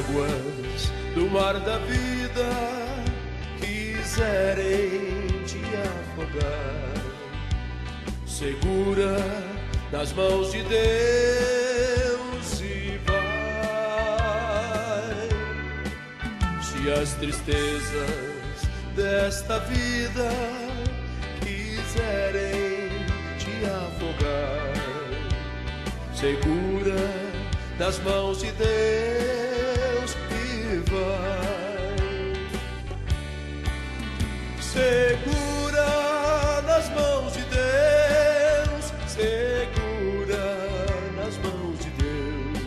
as águas do mar da vida quiserem te afogar, segura nas mãos de Deus e vai. Se as tristezas desta vida quiserem te afogar, segura nas mãos de Deus vai. Segura nas mãos de Deus, segura nas mãos de Deus,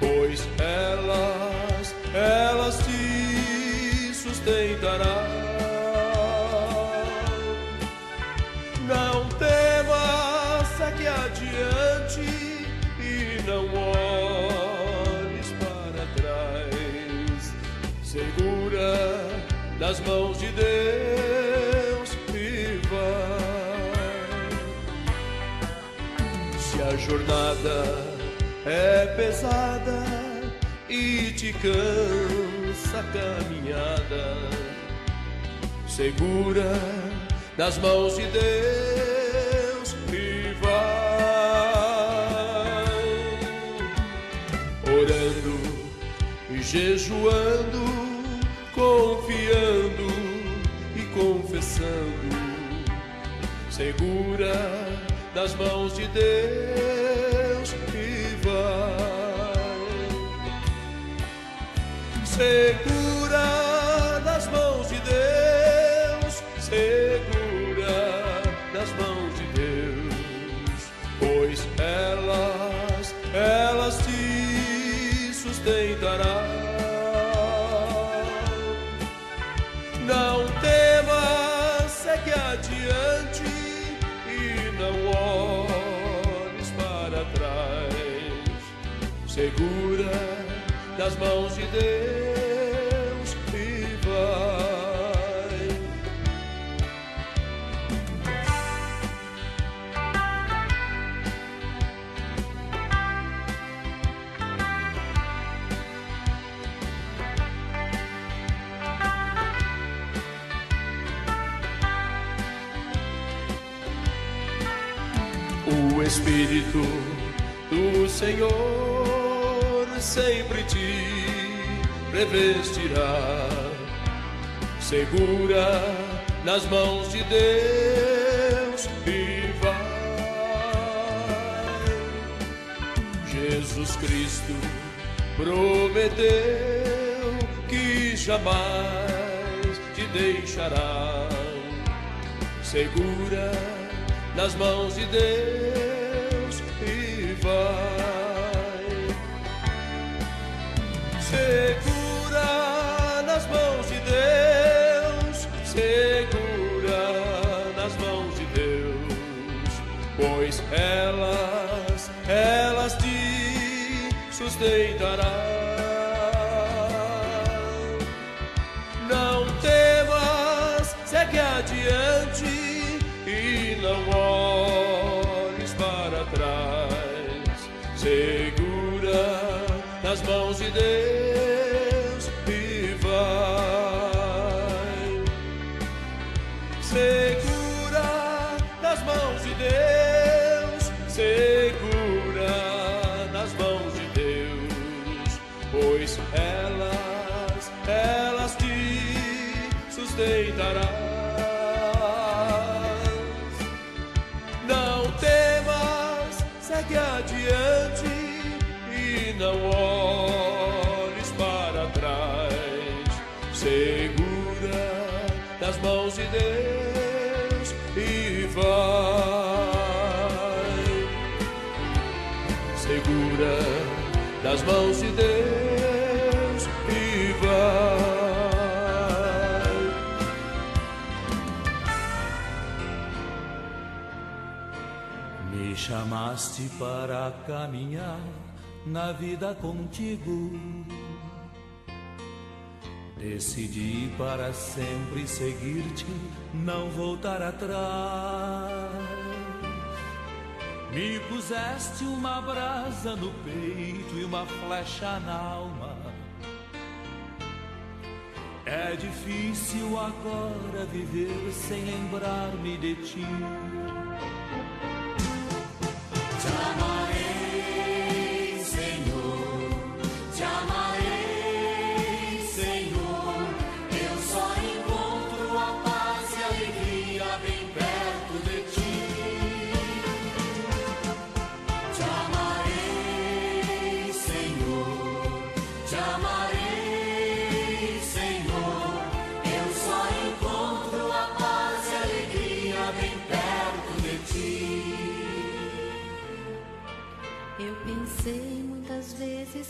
pois elas, elas te sustentarão. Nas mãos de Deus e vai. Se a jornada é pesada e te cansa a caminhada, segura nas mãos de Deus e vai orando e jejuando, confiando confessando, segura nas mãos de Deus e vai. Segura nas mãos de Deus e vai. O Espírito do Senhor sempre te revestirá, segura nas mãos de Deus e vai. Jesus Cristo prometeu que jamais te deixará, segura nas mãos de Deus e vai. Segura elas, elas te sustentarão. Chamaste para caminhar na vida contigo. Decidi para sempre seguir-te, não voltar atrás. Me puseste uma brasa no peito e uma flecha na alma. É difícil agora viver sem lembrar-me de ti.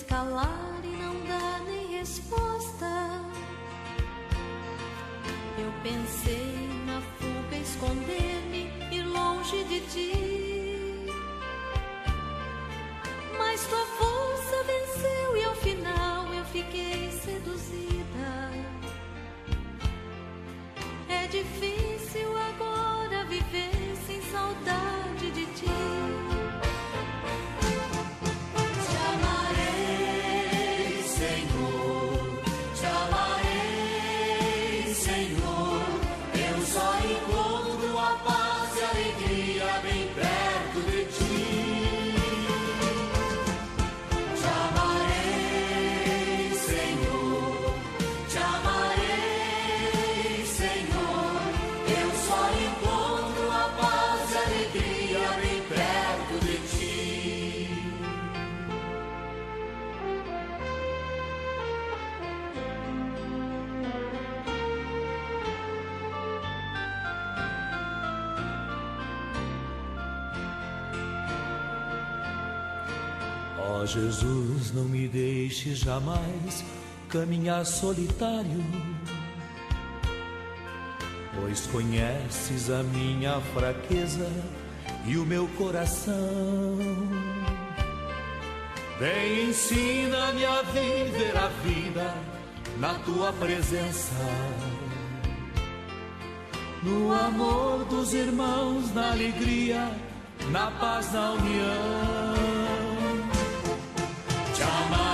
Calar e não dar nem resposta. Eu pensei na fuga, esconder-me, ir longe de ti. Jesus, não me deixe jamais caminhar solitário, pois conheces a minha fraqueza e o meu coração. Vem, ensina-me a viver a vida na tua presença. No amor dos irmãos, na alegria, na paz, na união. on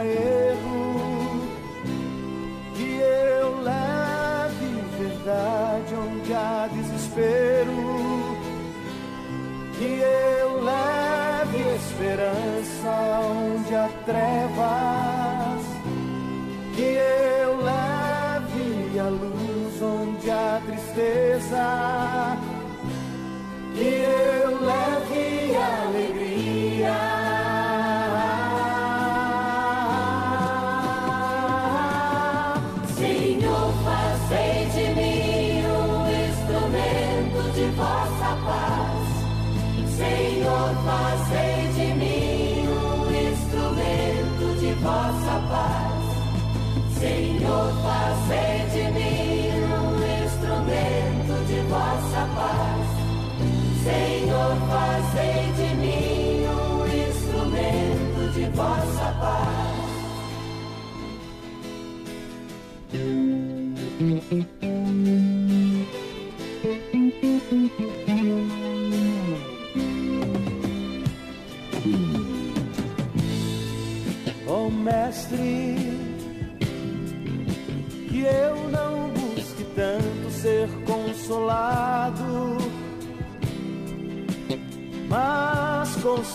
união onde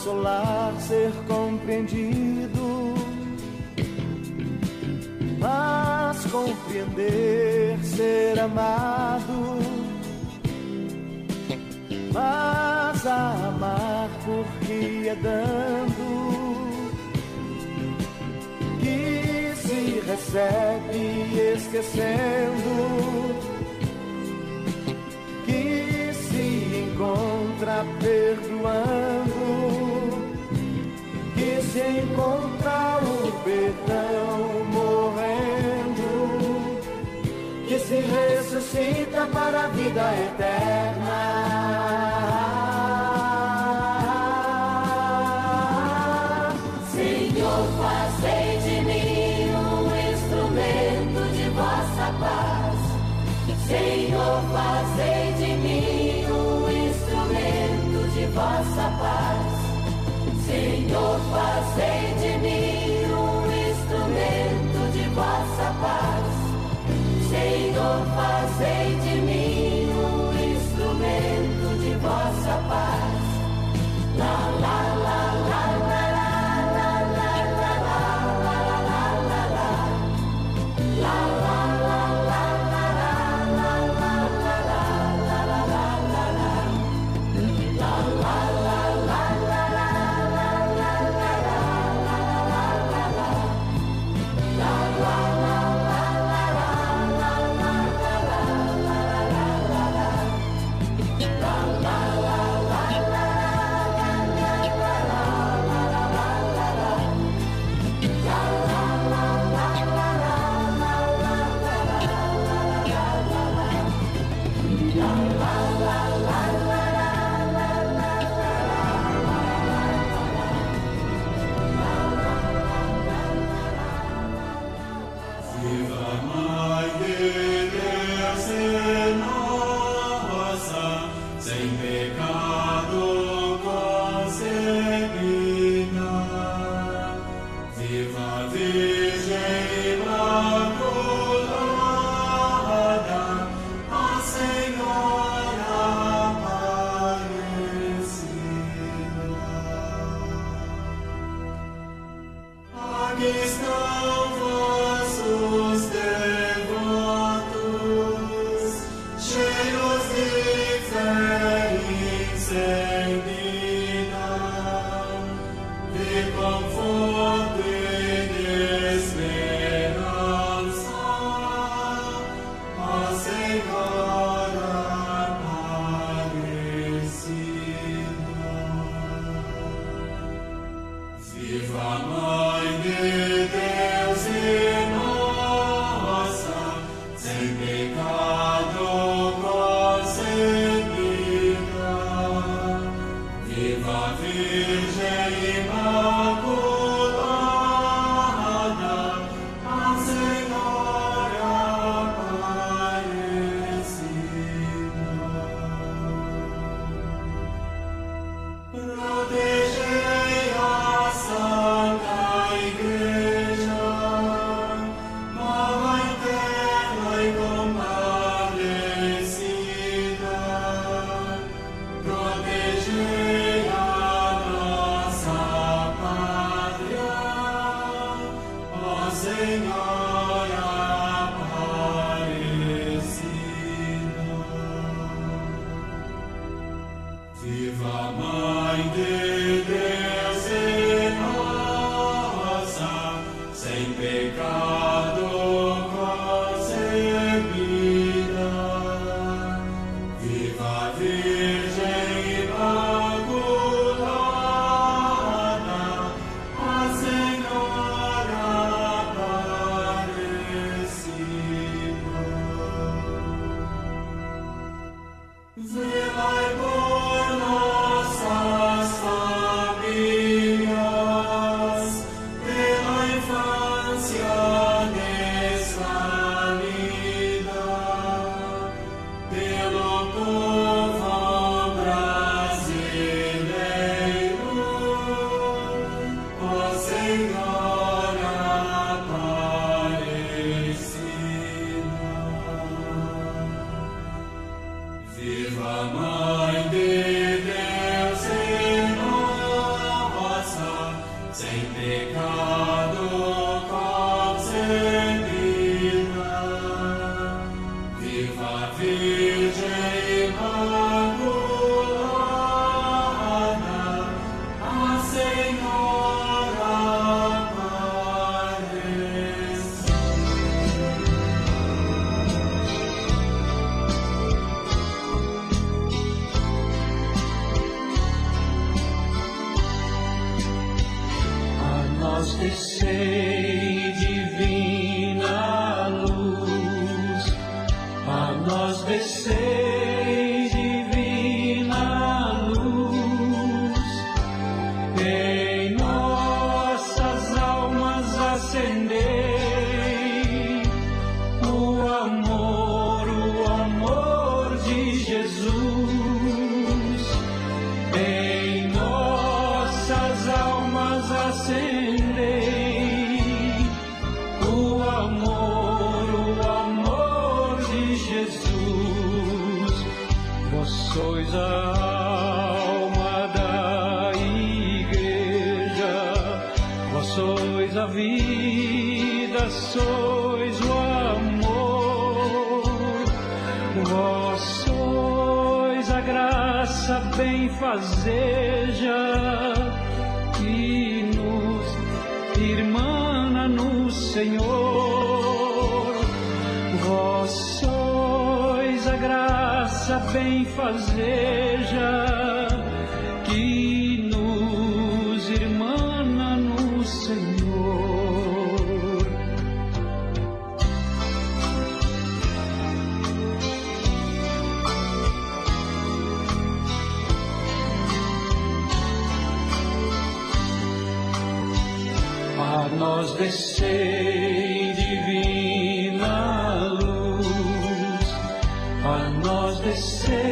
nosso ser compreendido, mas compreender ser amado, mas amar porque é dando que se recebe esquecendo. que se Encontra perdoando se encontrar o perdão morrendo, que se ressuscita para a vida eterna. Senhor, fazei de mim um instrumento de vossa paz. Senhor, they say.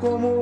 Como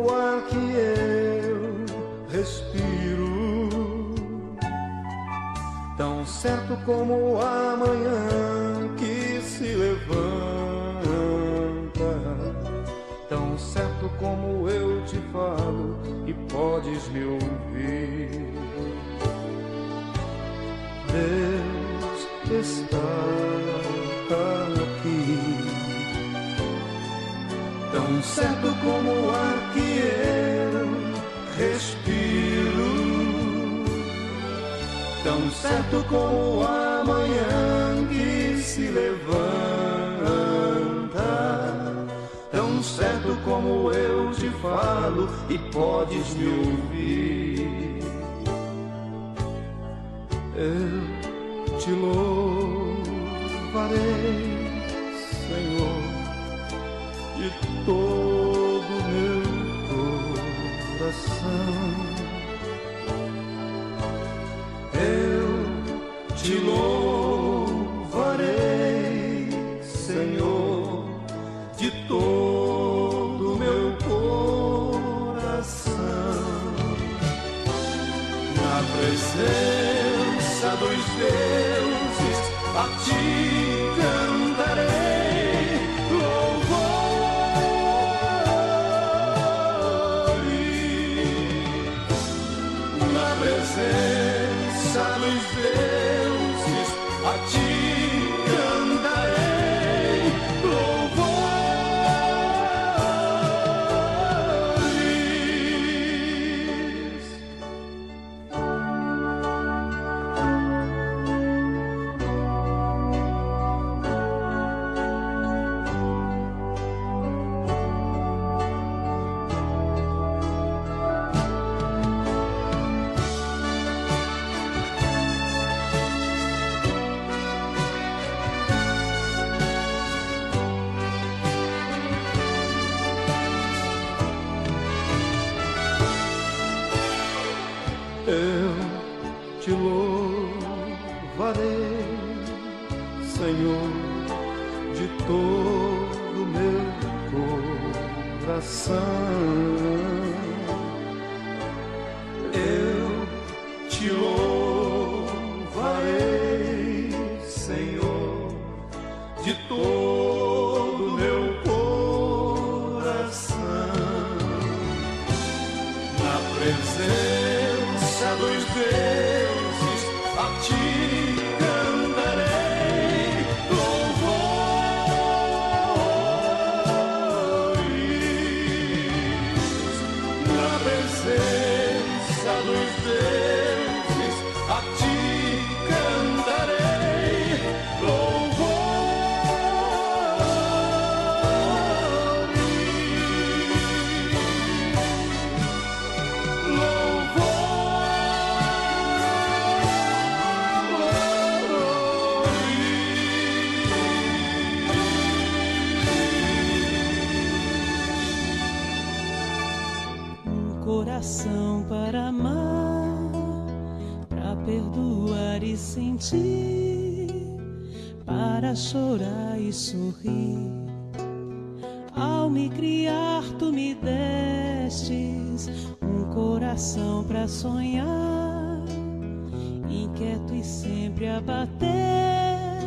Bater,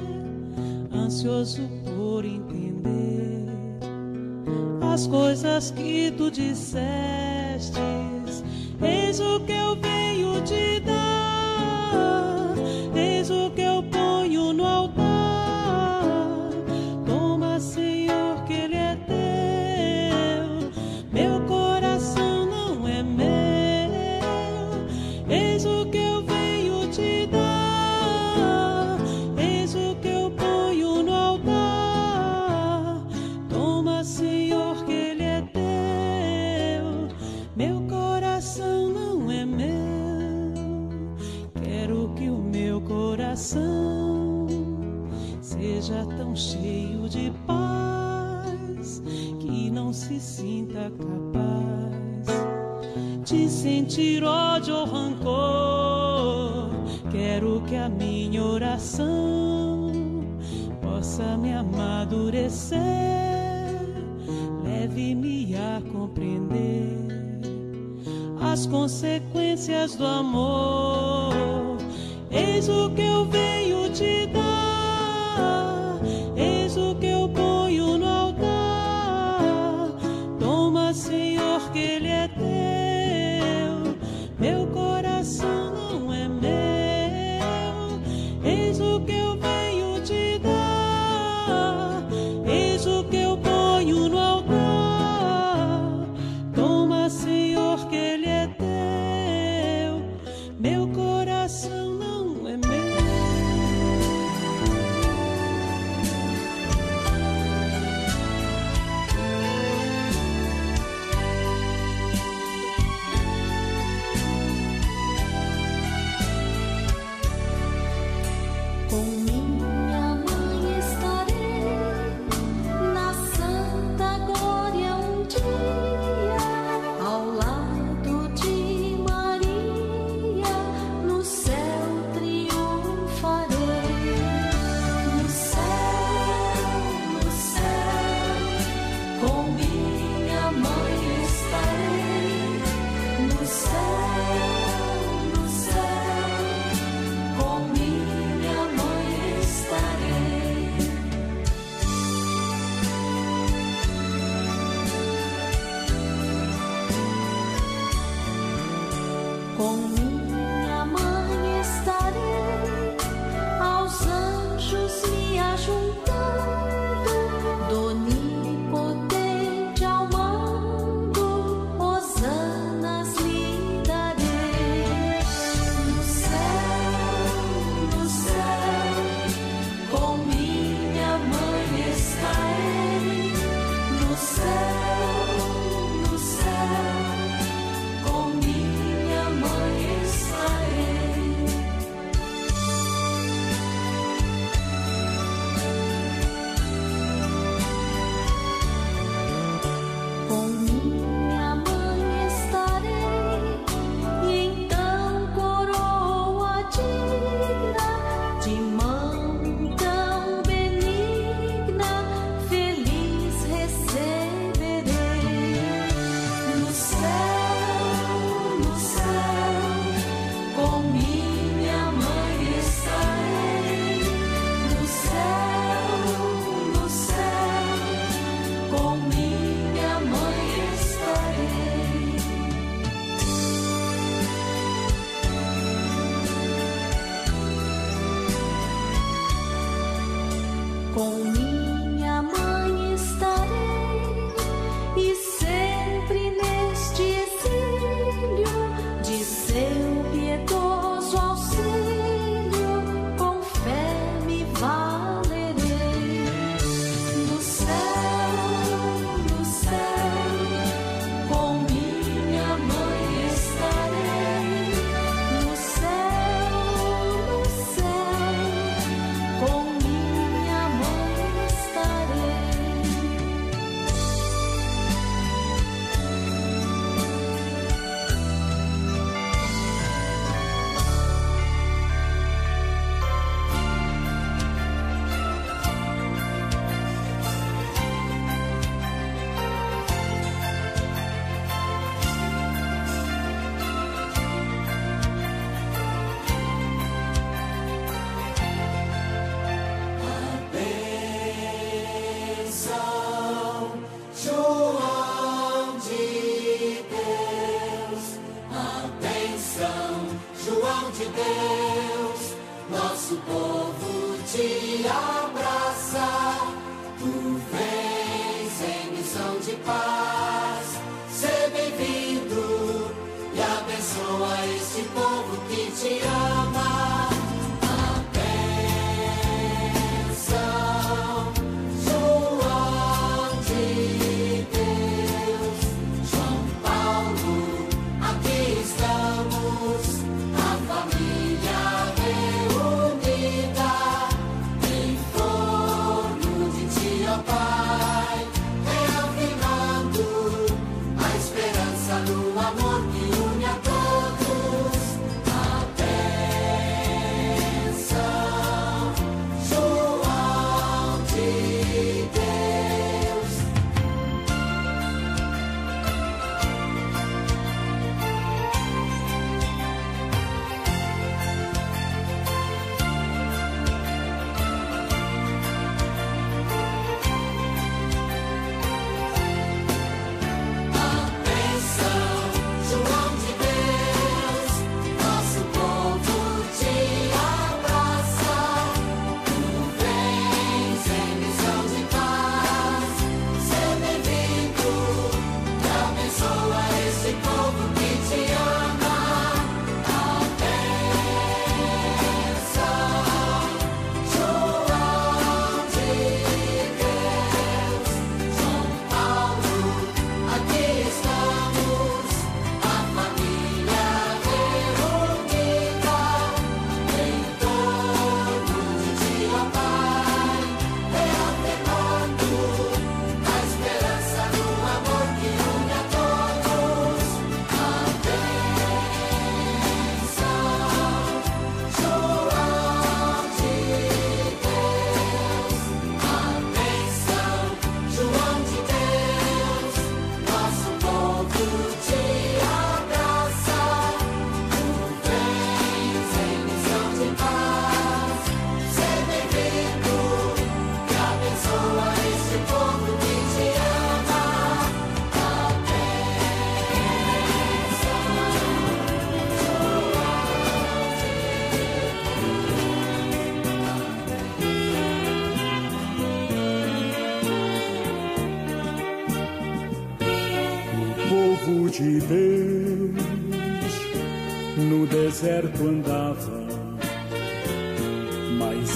ansioso por entender as coisas que tu disseste. coração seja tão cheio de paz que não se sinta capaz de sentir ódio ou rancor. Quero que a minha oração possa me amadurecer, leve-me a compreender as consequências do amor Eis o que eu venho te dar.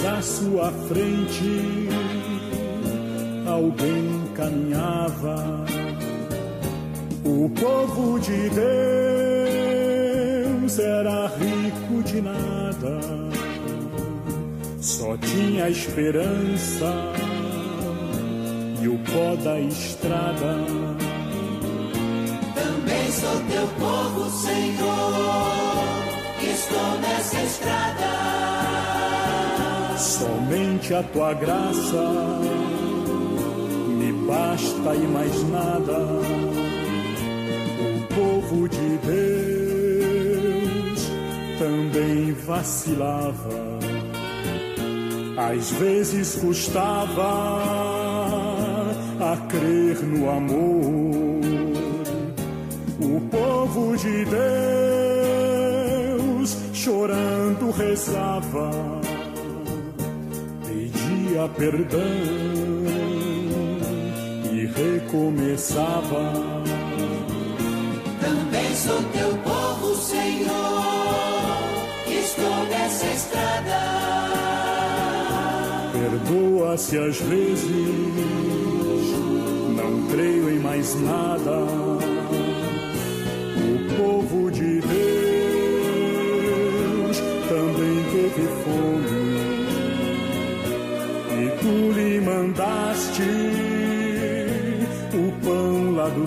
À sua frente alguém caminhava. O povo de Deus era rico de nada, só tinha esperança e o pó da estrada. Também sou teu povo, Senhor estou nessa estrada. Somente a tua graça me basta e mais nada. O povo de Deus também vacilava. Às vezes custava a crer no amor. O povo de Deus chorando rezava, pedia perdão e recomeçava. Também sou teu povo, Senhor, estou nessa estrada. Perdoa-se às vezes, não creio em mais nada. O povo de Deus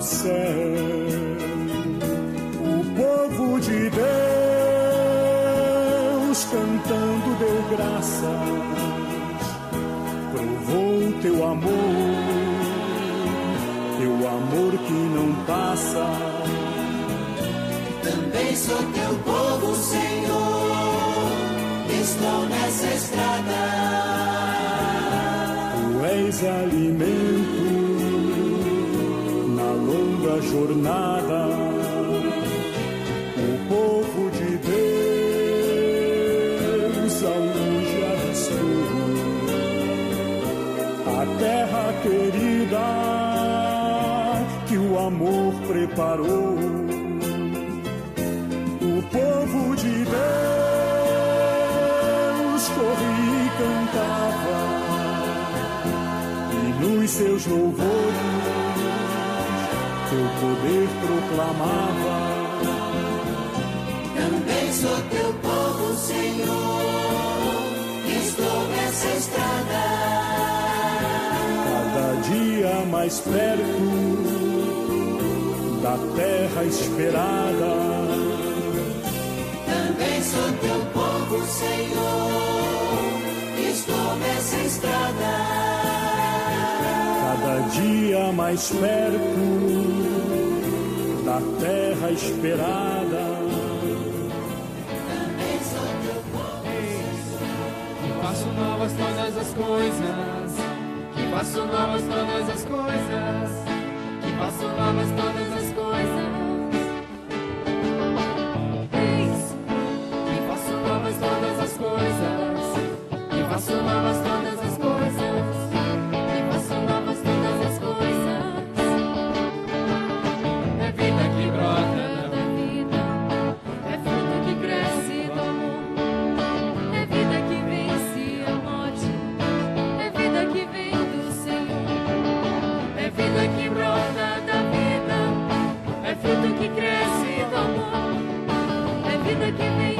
céu. O povo de Deus cantando deu graças, provou teu amor, teu amor que não passa. Também sou teu povo, Senhor, preparou. O povo de Deus corria e cantava nos seus louvores, teu poder proclamava. Também sou teu povo, Senhor, estou nessa estrada. Cada dia mais perto da terra esperada. Também sou teu povo, Senhor, estou nessa estrada cada dia mais perto da terra esperada. Que faço novas todas as coisas, que faço novas todas as coisas, que faço novas todas as μικρές ειδωμό, επειδή το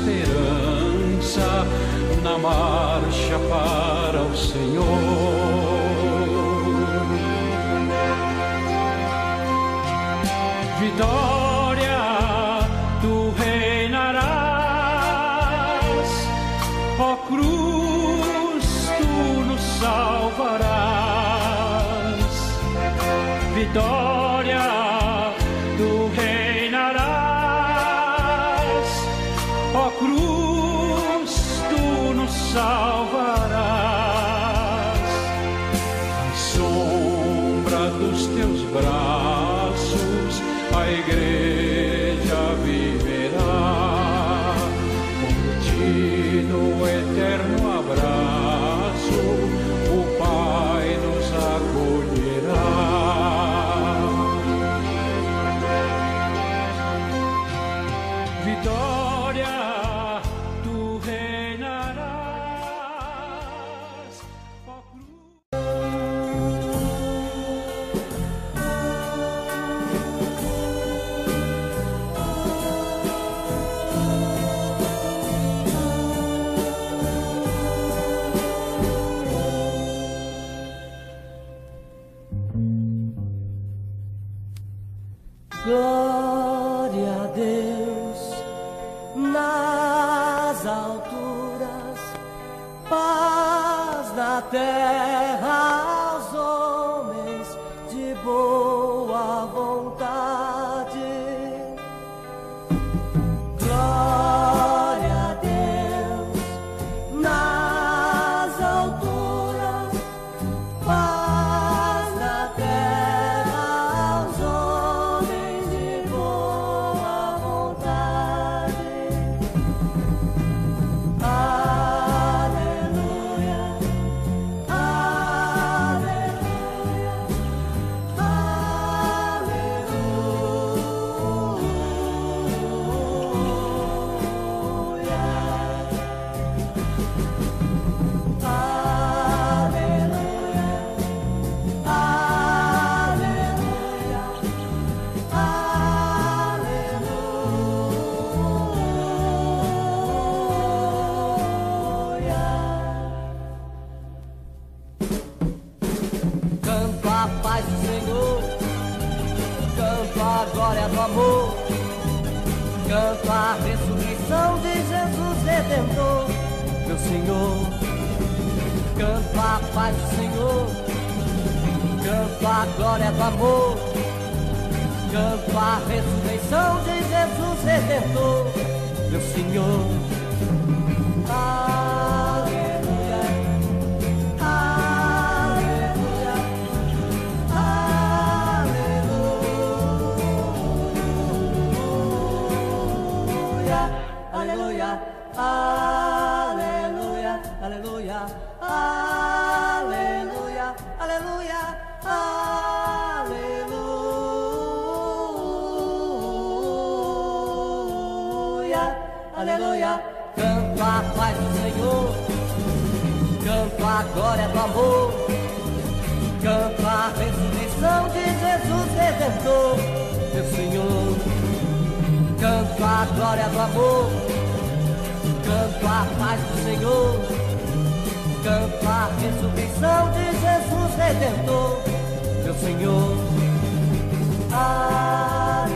esperança na marcha para o Senhor. Canto a ressurreição de Jesus Redentor, meu Senhor. Canto a paz do Senhor, canto a glória do amor, canto a ressurreição de Jesus Redentor, meu Senhor. Aleluia, Meu Senhor. Canto a glória do amor, canto a paz do Senhor, canto a ressurreição de Jesus Redentor, meu Senhor. Ah,